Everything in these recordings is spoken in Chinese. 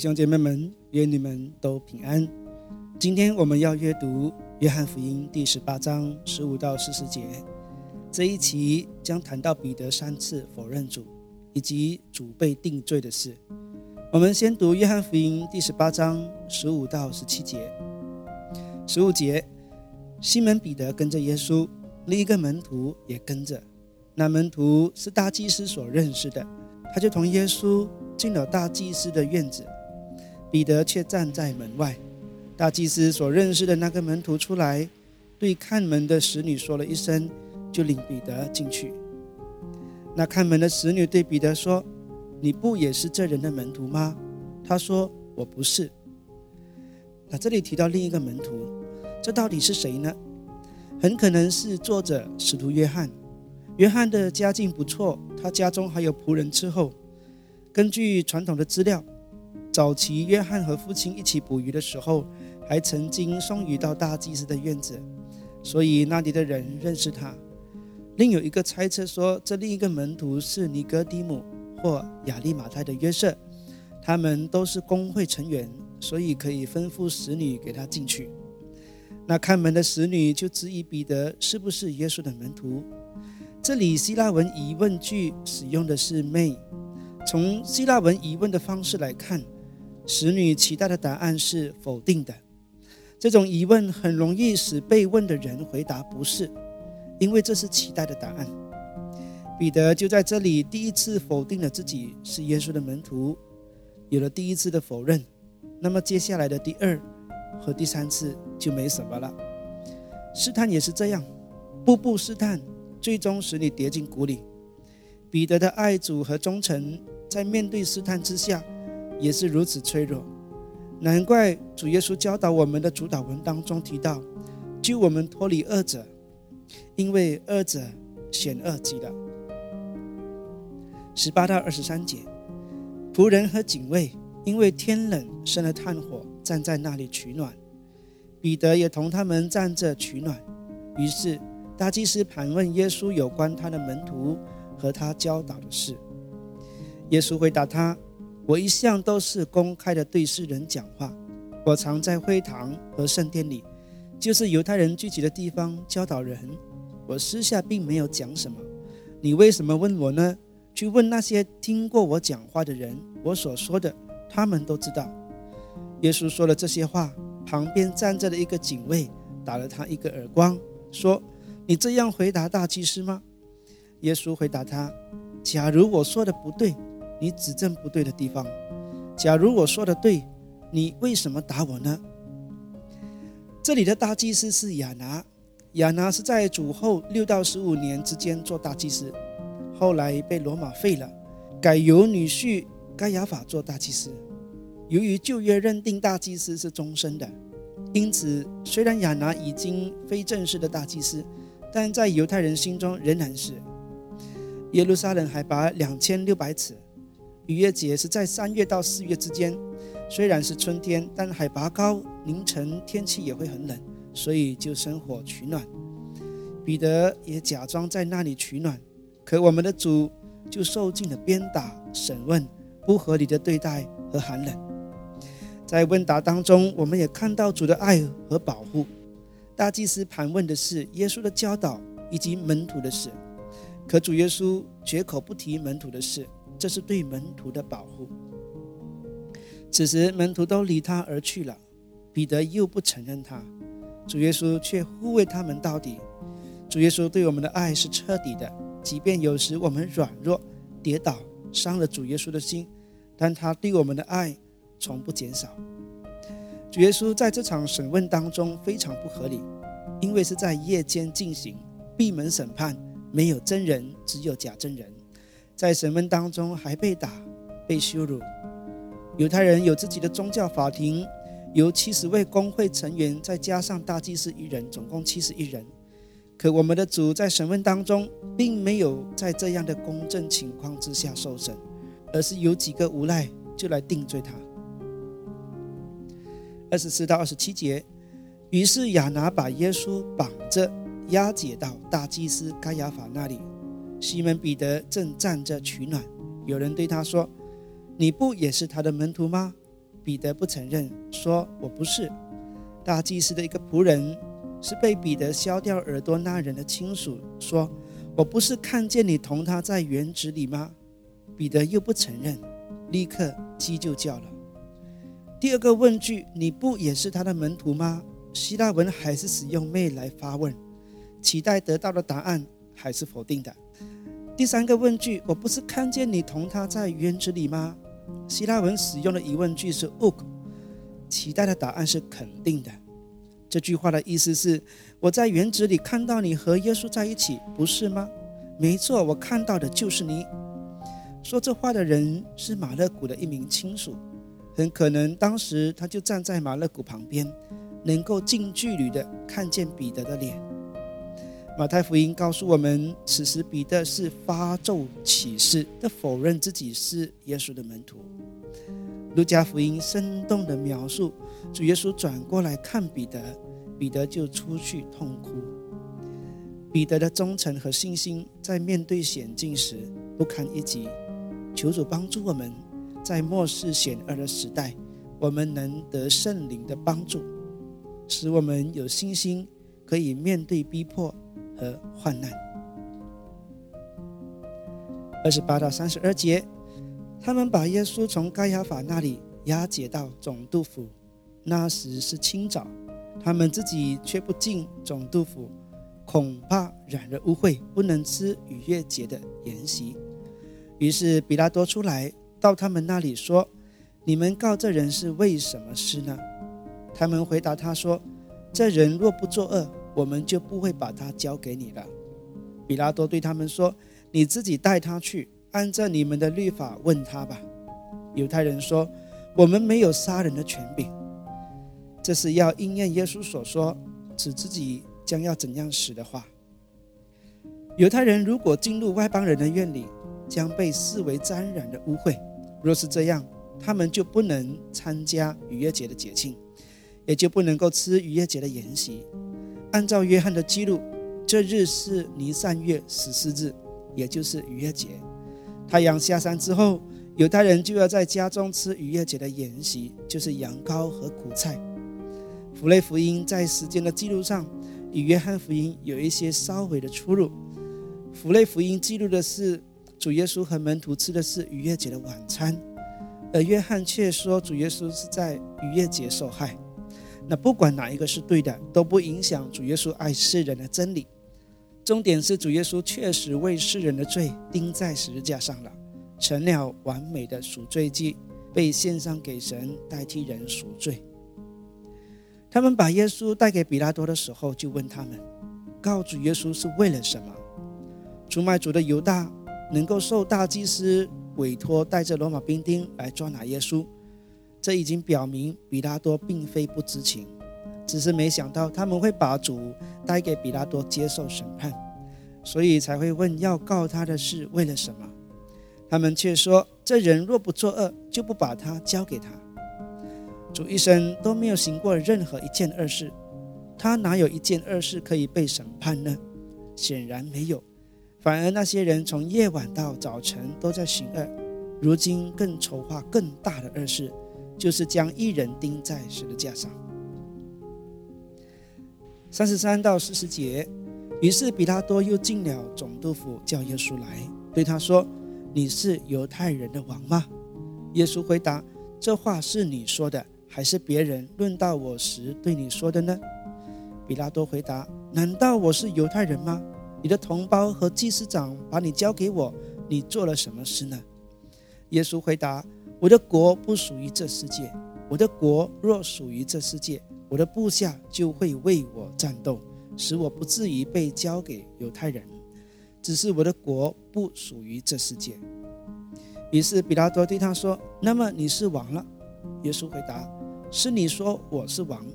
兄姐妹们，愿你们都平安。今天我们要阅读《约翰福音》第十八章十五到四十节。这一期将谈到彼得三次否认主，以及主被定罪的事。我们先读《约翰福音》第十八章十五到十七节。十五节，西门彼得跟着耶稣，另一个门徒也跟着。那门徒是大祭司所认识的，他就同耶稣进了大祭司的院子。彼得却站在门外。大祭司所认识的那个门徒出来，对看门的使女说了一声，就领彼得进去。那看门的使女对彼得说：“你不也是这人的门徒吗？”他说：“我不是。”那这里提到另一个门徒，这到底是谁呢？很可能是作者使徒约翰。约翰的家境不错，他家中还有仆人伺候。根据传统的资料。早期，约翰和父亲一起捕鱼的时候，还曾经送鱼到大祭司的院子，所以那里的人认识他。另有一个猜测说，这另一个门徒是尼哥底母或亚利马太的约瑟，他们都是工会成员，所以可以吩咐使女给他进去。那看门的使女就质疑彼得是不是耶稣的门徒。这里希腊文疑问句使用的是 “may”，从希腊文疑问的方式来看。使女期待的答案是否定的，这种疑问很容易使被问的人回答不是，因为这是期待的答案。彼得就在这里第一次否定了自己是耶稣的门徒，有了第一次的否认，那么接下来的第二和第三次就没什么了。试探也是这样，步步试探，最终使你跌进谷里。彼得的爱主和忠诚，在面对试探之下。也是如此脆弱，难怪主耶稣教导我们的主导文当中提到，救我们脱离恶者，因为恶者险恶极了。十八到二十三节，仆人和警卫因为天冷生了炭火，站在那里取暖。彼得也同他们站着取暖。于是大祭司盘问耶稣有关他的门徒和他教导的事。耶稣回答他。我一向都是公开的对世人讲话。我常在会堂和圣殿里，就是犹太人聚集的地方教导人。我私下并没有讲什么。你为什么问我呢？去问那些听过我讲话的人，我所说的，他们都知道。耶稣说了这些话，旁边站着的一个警卫打了他一个耳光，说：“你这样回答大祭司吗？”耶稣回答他：“假如我说的不对。”你指正不对的地方。假如我说的对，你为什么打我呢？这里的大祭司是亚拿，亚拿是在主后六到十五年之间做大祭司，后来被罗马废了，改由女婿该亚法做大祭司。由于旧约认定大祭司是终身的，因此虽然亚拿已经非正式的大祭司，但在犹太人心中仍然是。耶路撒冷海拔两千六百尺。逾越节是在三月到四月之间，虽然是春天，但海拔高，凌晨天气也会很冷，所以就生火取暖。彼得也假装在那里取暖，可我们的主就受尽了鞭打、审问、不合理的对待和寒冷。在问答当中，我们也看到主的爱和保护。大祭司盘问的是耶稣的教导以及门徒的事，可主耶稣绝口不提门徒的事。这是对门徒的保护。此时门徒都离他而去了，彼得又不承认他，主耶稣却护卫他们到底。主耶稣对我们的爱是彻底的，即便有时我们软弱、跌倒、伤了主耶稣的心，但他对我们的爱从不减少。主耶稣在这场审问当中非常不合理，因为是在夜间进行，闭门审判，没有真人，只有假真人。在审问当中还被打、被羞辱。犹太人有自己的宗教法庭，由七十位工会成员，再加上大祭司一人，总共七十一人。可我们的主在审问当中，并没有在这样的公正情况之下受审，而是有几个无赖就来定罪他。二十四到二十七节，于是亚拿把耶稣绑着，押解到大祭司该亚法那里。西门彼得正站着取暖，有人对他说：“你不也是他的门徒吗？”彼得不承认，说：“我不是。”大祭司的一个仆人是被彼得削掉耳朵那人的亲属，说：“我不是看见你同他在园子里吗？”彼得又不承认，立刻鸡就叫了。第二个问句：“你不也是他的门徒吗？”希腊文还是使用妹来发问，期待得到的答案还是否定的。第三个问句：“我不是看见你同他在园子里吗？”希腊文使用的疑问句是 “uk”，期待的答案是肯定的。这句话的意思是：我在园子里看到你和耶稣在一起，不是吗？没错，我看到的就是你。说这话的人是马勒古的一名亲属，很可能当时他就站在马勒古旁边，能够近距离的看见彼得的脸。马太福音告诉我们，此时彼得是发咒起誓的否认自己是耶稣的门徒。路加福音生动的描述，主耶稣转过来看彼得，彼得就出去痛哭。彼得的忠诚和信心在面对险境时不堪一击。求主帮助我们，在末世险恶的时代，我们能得圣灵的帮助，使我们有信心可以面对逼迫。和患难。二十八到三十二节，他们把耶稣从盖亚法那里押解到总督府。那时是清早，他们自己却不进总督府，恐怕染了污秽，不能吃逾越节的筵席。于是比拉多出来到他们那里说：“你们告这人是为什么事呢？”他们回答他说：“这人若不作恶。”我们就不会把他交给你了。比拉多对他们说：“你自己带他去，按照你们的律法问他吧。”犹太人说：“我们没有杀人的权柄。”这是要应验耶稣所说指自己将要怎样死的话。犹太人如果进入外邦人的院里，将被视为沾染的污秽。若是这样，他们就不能参加逾越节的节庆，也就不能够吃逾越节的筵席。按照约翰的记录，这日是尼散月十四日，也就是逾越节。太阳下山之后，犹太人就要在家中吃逾越节的筵席，就是羊羔和苦菜。福类福音在时间的记录上与约翰福音有一些稍微的出入。福类福音记录的是主耶稣和门徒吃的是逾越节的晚餐，而约翰却说主耶稣是在逾越节受害。那不管哪一个是对的，都不影响主耶稣爱世人的真理。重点是主耶稣确实为世人的罪钉在十字架上了，成了完美的赎罪祭，被献上给神，代替人赎罪。他们把耶稣带给比拉多的时候，就问他们：告主耶稣是为了什么？出卖主的犹大能够受大祭司委托，带着罗马兵丁来抓拿耶稣。这已经表明，比拉多并非不知情，只是没想到他们会把主带给比拉多接受审判，所以才会问要告他的是为了什么。他们却说：这人若不作恶，就不把他交给他。主一生都没有行过任何一件恶事，他哪有一件恶事可以被审判呢？显然没有。反而那些人从夜晚到早晨都在行恶，如今更筹划更大的恶事。就是将一人钉在十字架上。三十三到四十节，于是比拉多又进了总督府，叫耶稣来，对他说：“你是犹太人的王吗？”耶稣回答：“这话是你说的，还是别人论到我时对你说的呢？”比拉多回答：“难道我是犹太人吗？你的同胞和祭司长把你交给我，你做了什么事呢？”耶稣回答。我的国不属于这世界，我的国若属于这世界，我的部下就会为我战斗，使我不至于被交给犹太人。只是我的国不属于这世界。于是比拉多对他说：“那么你是王了？”耶稣回答：“是你说我是王，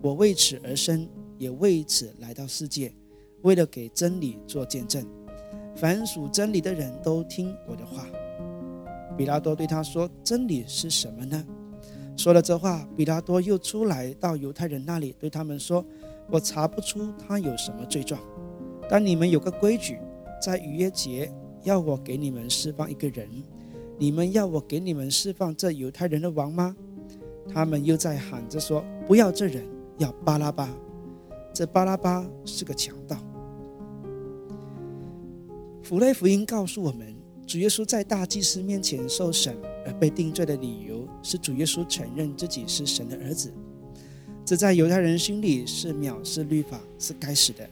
我为此而生，也为此来到世界，为了给真理做见证。凡属真理的人都听我的话。”比拉多对他说：“真理是什么呢？”说了这话，比拉多又出来到犹太人那里，对他们说：“我查不出他有什么罪状，但你们有个规矩，在逾越节要我给你们释放一个人，你们要我给你们释放这犹太人的王吗？”他们又在喊着说：“不要这人，要巴拉巴。”这巴拉巴是个强盗。福类福音告诉我们，主耶稣在大祭司面前受审而被定罪的理由是主耶稣承认自己是神的儿子。这在犹太人心里是藐视律法，是该死的。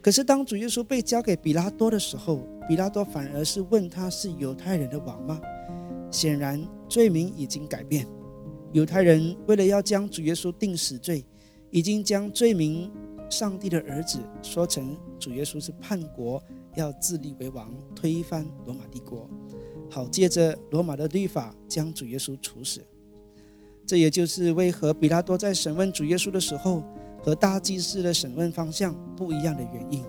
可是当主耶稣被交给比拉多的时候，比拉多反而是问他是犹太人的王吗？显然罪名已经改变。犹太人为了要将主耶稣定死罪，已经将罪名上帝的儿子说成主耶稣是叛国，要自立为王，推翻罗马帝国，好借着罗马的律法将主耶稣处死。这也就是为何比拉多在审问主耶稣的时候，和大祭司的审问方向不一样的原因。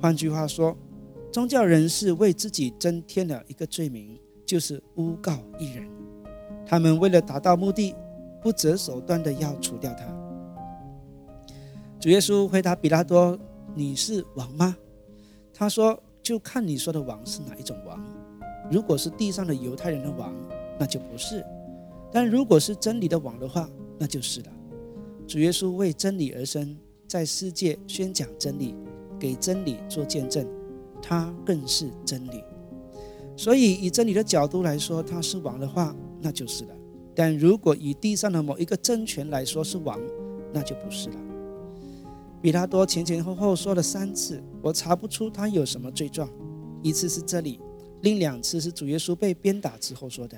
换句话说，宗教人士为自己增添了一个罪名，就是诬告一人。他们为了达到目的，不择手段的要除掉他。主耶稣回答比拉多：“你是王吗？”他说：“就看你说的王是哪一种王。如果是地上的犹太人的王，那就不是；但如果是真理的王的话，那就是了。”主耶稣为真理而生，在世界宣讲真理，给真理做见证，他更是真理。所以，以真理的角度来说，他是王的话。那就是了。但如果以地上的某一个政权来说是王，那就不是了。比拉多前前后后说了三次，我查不出他有什么罪状。一次是这里，另两次是主耶稣被鞭打之后说的。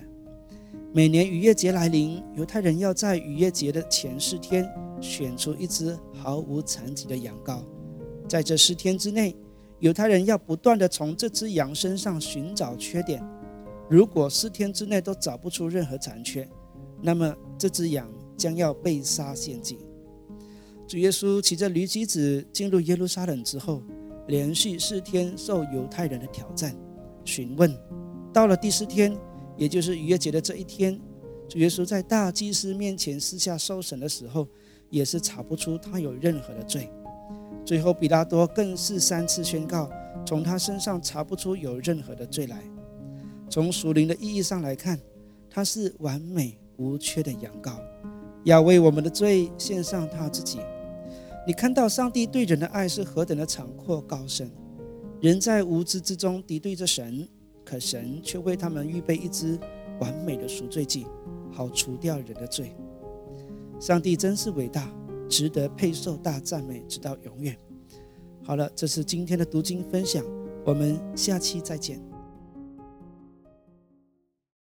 每年逾越节来临，犹太人要在逾越节的前四天选出一只毫无残疾的羊羔，在这四天之内，犹太人要不断的从这只羊身上寻找缺点。如果四天之内都找不出任何残缺，那么这只羊将要被杀献祭。主耶稣骑着驴驹子进入耶路撒冷之后，连续四天受犹太人的挑战、询问。到了第四天，也就是逾越节的这一天，主耶稣在大祭司面前私下受审的时候，也是查不出他有任何的罪。最后，比拉多更是三次宣告，从他身上查不出有任何的罪来。从属灵的意义上来看，他是完美无缺的羊羔，要为我们的罪献上他自己。你看到上帝对人的爱是何等的广阔高深，人在无知之中敌对着神，可神却为他们预备一支完美的赎罪祭，好除掉人的罪。上帝真是伟大，值得配受大赞美，直到永远。好了，这是今天的读经分享，我们下期再见。